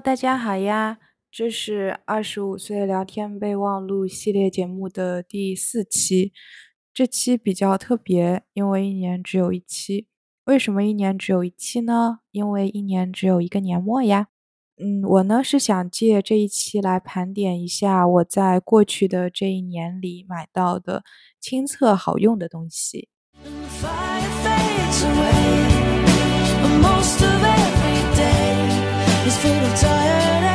大家好呀！这是二十五岁聊天备忘录系列节目的第四期。这期比较特别，因为一年只有一期。为什么一年只有一期呢？因为一年只有一个年末呀。嗯，我呢是想借这一期来盘点一下我在过去的这一年里买到的亲测好用的东西。今天要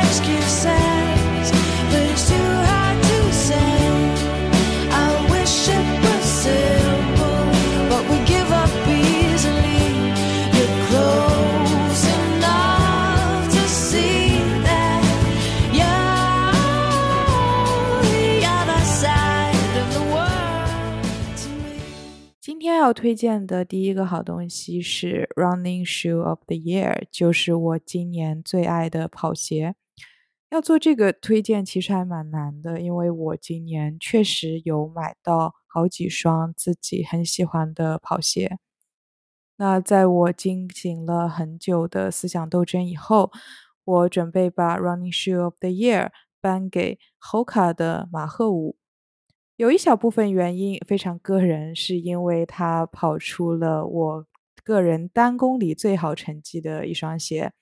推荐的第一个好东西是 Running Shoe of the Year，就是我今年最爱的跑鞋。要做这个推荐其实还蛮难的，因为我今年确实有买到好几双自己很喜欢的跑鞋。那在我进行了很久的思想斗争以后，我准备把 Running Shoe of the Year 颁给 Hoka 的马赫五。有一小部分原因非常个人，是因为它跑出了我个人单公里最好成绩的一双鞋。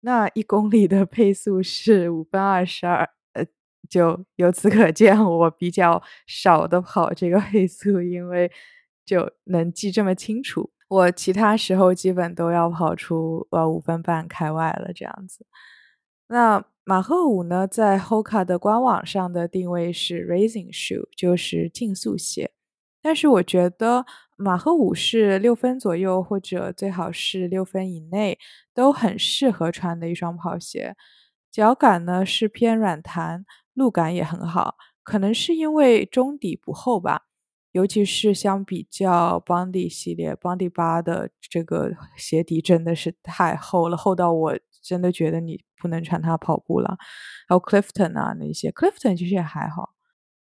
那一公里的配速是五分二十二，呃，就由此可见我比较少的跑这个配速，因为就能记这么清楚。我其他时候基本都要跑出呃五分半开外了这样子。那马赫五呢，在 Hoka 的官网上的定位是 Racing Shoe，就是竞速鞋。但是我觉得马赫五是六分左右，或者最好是六分以内，都很适合穿的一双跑鞋。脚感呢是偏软弹，路感也很好。可能是因为中底不厚吧，尤其是相比较 Bondi 系列，Bondi 八的这个鞋底真的是太厚了，厚到我。真的觉得你不能穿它跑步了，还有 Clifton 啊那些，Clifton 其实也还好。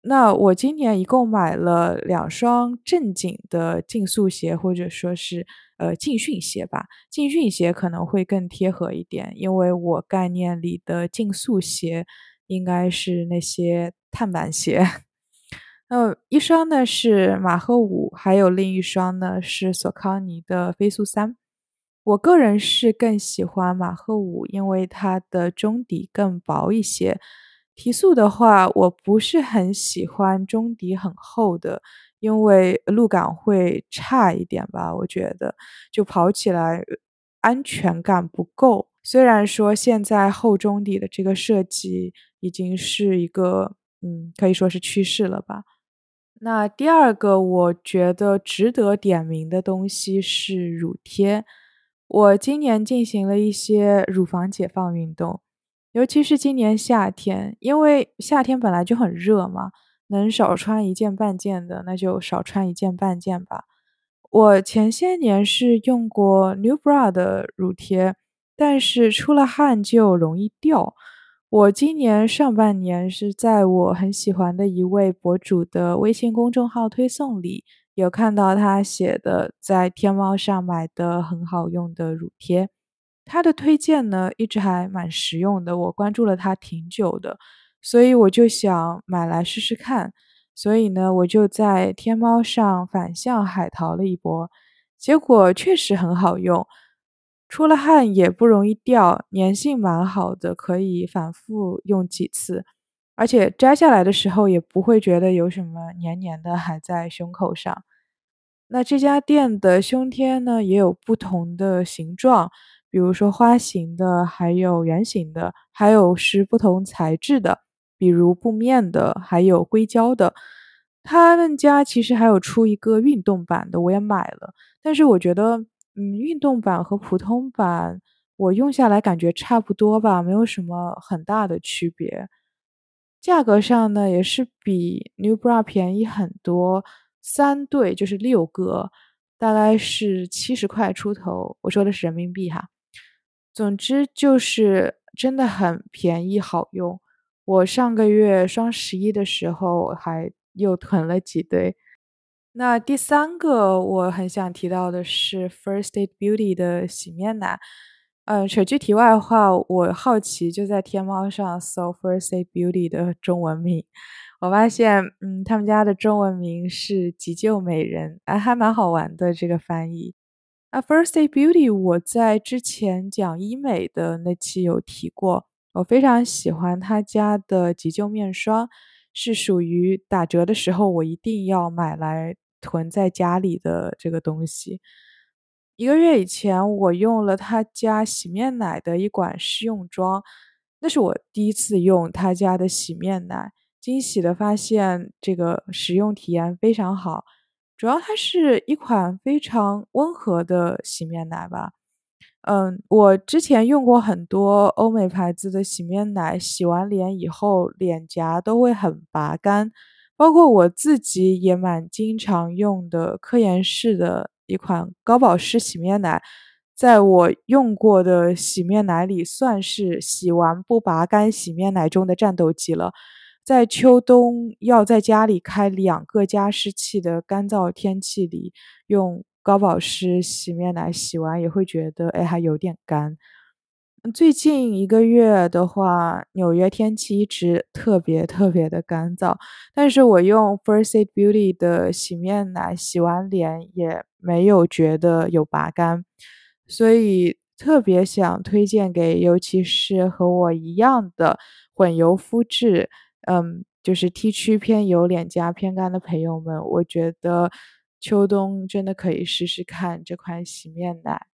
那我今年一共买了两双正经的竞速鞋，或者说是呃竞训鞋吧。竞训鞋可能会更贴合一点，因为我概念里的竞速鞋应该是那些碳板鞋。呃，一双呢是马赫五，还有另一双呢是索康尼的飞速三。我个人是更喜欢马赫五，因为它的中底更薄一些。提速的话，我不是很喜欢中底很厚的，因为路感会差一点吧。我觉得就跑起来安全感不够。虽然说现在厚中底的这个设计已经是一个，嗯，可以说是趋势了吧。那第二个我觉得值得点名的东西是乳贴。我今年进行了一些乳房解放运动，尤其是今年夏天，因为夏天本来就很热嘛，能少穿一件半件的，那就少穿一件半件吧。我前些年是用过 New Bra 的乳贴，但是出了汗就容易掉。我今年上半年是在我很喜欢的一位博主的微信公众号推送里。有看到他写的在天猫上买的很好用的乳贴，他的推荐呢一直还蛮实用的，我关注了他挺久的，所以我就想买来试试看，所以呢我就在天猫上反向海淘了一波，结果确实很好用，出了汗也不容易掉，粘性蛮好的，可以反复用几次。而且摘下来的时候也不会觉得有什么黏黏的还在胸口上。那这家店的胸贴呢也有不同的形状，比如说花形的，还有圆形的，还有是不同材质的，比如布面的，还有硅胶的。他们家其实还有出一个运动版的，我也买了。但是我觉得，嗯，运动版和普通版我用下来感觉差不多吧，没有什么很大的区别。价格上呢，也是比 New Bra 便宜很多，三对就是六个，大概是七十块出头。我说的是人民币哈。总之就是真的很便宜，好用。我上个月双十一的时候还又囤了几对。那第三个我很想提到的是 First Aid Beauty 的洗面奶。嗯，扯句题外话，我好奇就在天猫上搜 First Aid Beauty 的中文名，我发现，嗯，他们家的中文名是急救美人，哎，还蛮好玩的这个翻译。啊，First Aid Beauty，我在之前讲医美的那期有提过，我非常喜欢他家的急救面霜，是属于打折的时候我一定要买来囤在家里的这个东西。一个月以前，我用了他家洗面奶的一管试用装，那是我第一次用他家的洗面奶，惊喜的发现这个使用体验非常好。主要它是一款非常温和的洗面奶吧。嗯，我之前用过很多欧美牌子的洗面奶，洗完脸以后脸颊都会很拔干，包括我自己也蛮经常用的科颜氏的。一款高保湿洗面奶，在我用过的洗面奶里，算是洗完不拔干洗面奶中的战斗机了。在秋冬要在家里开两个加湿器的干燥天气里，用高保湿洗面奶洗完也会觉得，哎，还有点干。最近一个月的话，纽约天气一直特别特别的干燥，但是我用 First Beauty 的洗面奶洗完脸也没有觉得有拔干，所以特别想推荐给尤其是和我一样的混油肤质，嗯，就是 T 区偏油、脸颊偏干的朋友们，我觉得秋冬真的可以试试看这款洗面奶。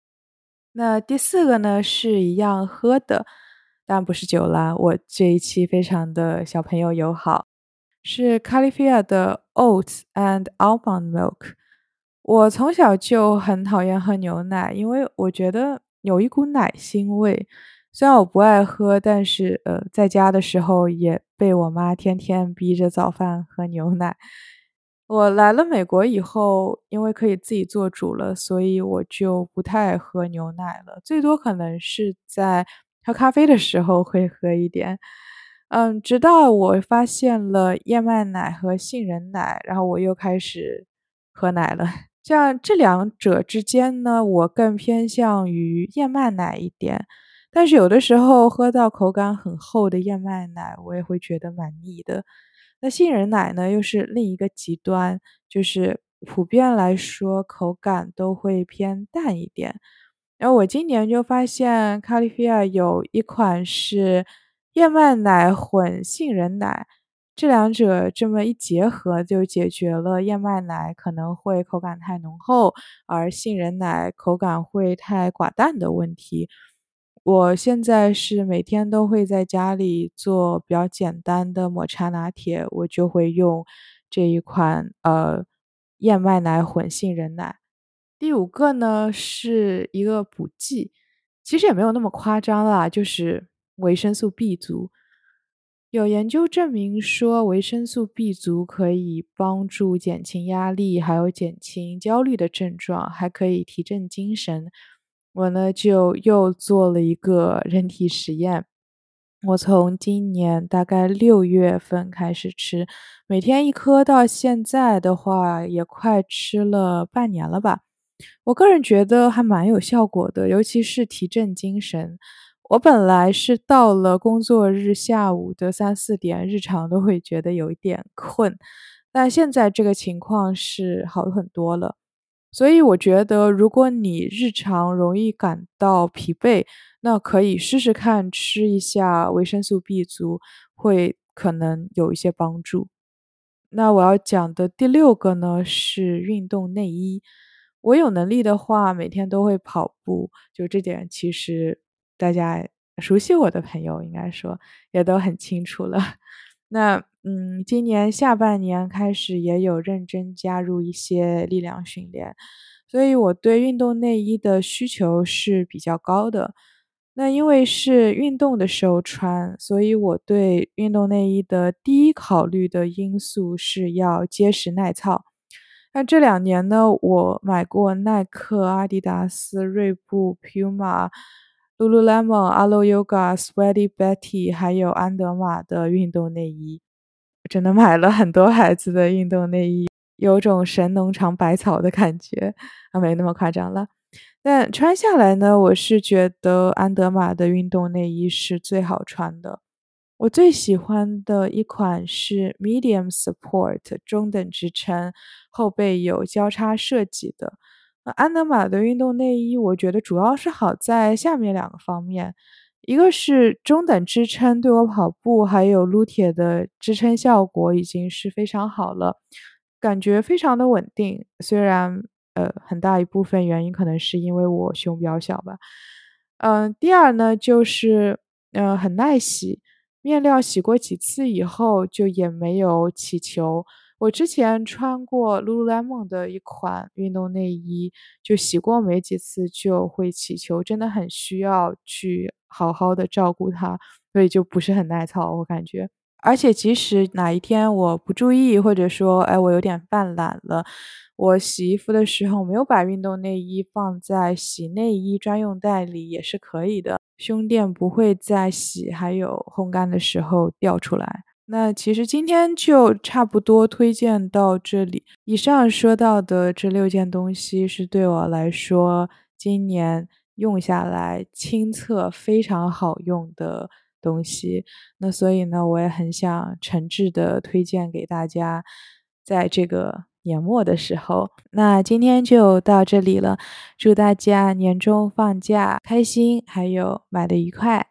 那第四个呢，是一样喝的，但不是酒啦。我这一期非常的小朋友友好，是 Califia 的 Oats and Almond Milk。我从小就很讨厌喝牛奶，因为我觉得有一股奶腥味。虽然我不爱喝，但是呃，在家的时候也被我妈天天逼着早饭喝牛奶。我来了美国以后，因为可以自己做主了，所以我就不太喝牛奶了。最多可能是在喝咖啡的时候会喝一点。嗯，直到我发现了燕麦奶和杏仁奶，然后我又开始喝奶了。像这两者之间呢，我更偏向于燕麦奶一点。但是有的时候喝到口感很厚的燕麦奶，我也会觉得蛮腻的。那杏仁奶呢，又是另一个极端，就是普遍来说口感都会偏淡一点。然后我今年就发现卡利菲亚有一款是燕麦奶混杏仁奶，这两者这么一结合，就解决了燕麦奶可能会口感太浓厚，而杏仁奶口感会太寡淡的问题。我现在是每天都会在家里做比较简单的抹茶拿铁，我就会用这一款呃燕麦奶混杏仁奶。第五个呢是一个补剂，其实也没有那么夸张啦，就是维生素 B 族。有研究证明说，维生素 B 族可以帮助减轻压力，还有减轻焦虑的症状，还可以提振精神。我呢就又做了一个人体实验，我从今年大概六月份开始吃，每天一颗，到现在的话也快吃了半年了吧。我个人觉得还蛮有效果的，尤其是提振精神。我本来是到了工作日下午的三四点，日常都会觉得有一点困，但现在这个情况是好很多了。所以我觉得，如果你日常容易感到疲惫，那可以试试看吃一下维生素 B 族，会可能有一些帮助。那我要讲的第六个呢是运动内衣。我有能力的话，每天都会跑步，就这点其实大家熟悉我的朋友应该说也都很清楚了。那嗯，今年下半年开始也有认真加入一些力量训练，所以我对运动内衣的需求是比较高的。那因为是运动的时候穿，所以我对运动内衣的第一考虑的因素是要结实耐操。那这两年呢，我买过耐克、阿迪达斯、锐步、Puma、Lululemon、Alo Yoga、Sweaty Betty，还有安德玛的运动内衣。真的买了很多孩子的运动内衣，有种神农尝百草的感觉，啊，没那么夸张了。但穿下来呢，我是觉得安德玛的运动内衣是最好穿的。我最喜欢的一款是 Medium Support 中等支撑，后背有交叉设计的。安德玛的运动内衣，我觉得主要是好在下面两个方面，一个是中等支撑，对我跑步还有撸铁的支撑效果已经是非常好了，感觉非常的稳定。虽然呃很大一部分原因可能是因为我胸比较小吧。嗯，第二呢就是呃很耐洗。面料洗过几次以后就也没有起球。我之前穿过 Lululemon 的一款运动内衣，就洗过没几次就会起球，真的很需要去好好的照顾它，所以就不是很耐操，我感觉。而且即使哪一天我不注意，或者说哎我有点犯懒了，我洗衣服的时候没有把运动内衣放在洗内衣专用袋里也是可以的。胸垫不会在洗还有烘干的时候掉出来。那其实今天就差不多推荐到这里。以上说到的这六件东西是对我来说今年用下来亲测非常好用的东西。那所以呢，我也很想诚挚的推荐给大家，在这个。年末的时候，那今天就到这里了。祝大家年终放假开心，还有买的愉快。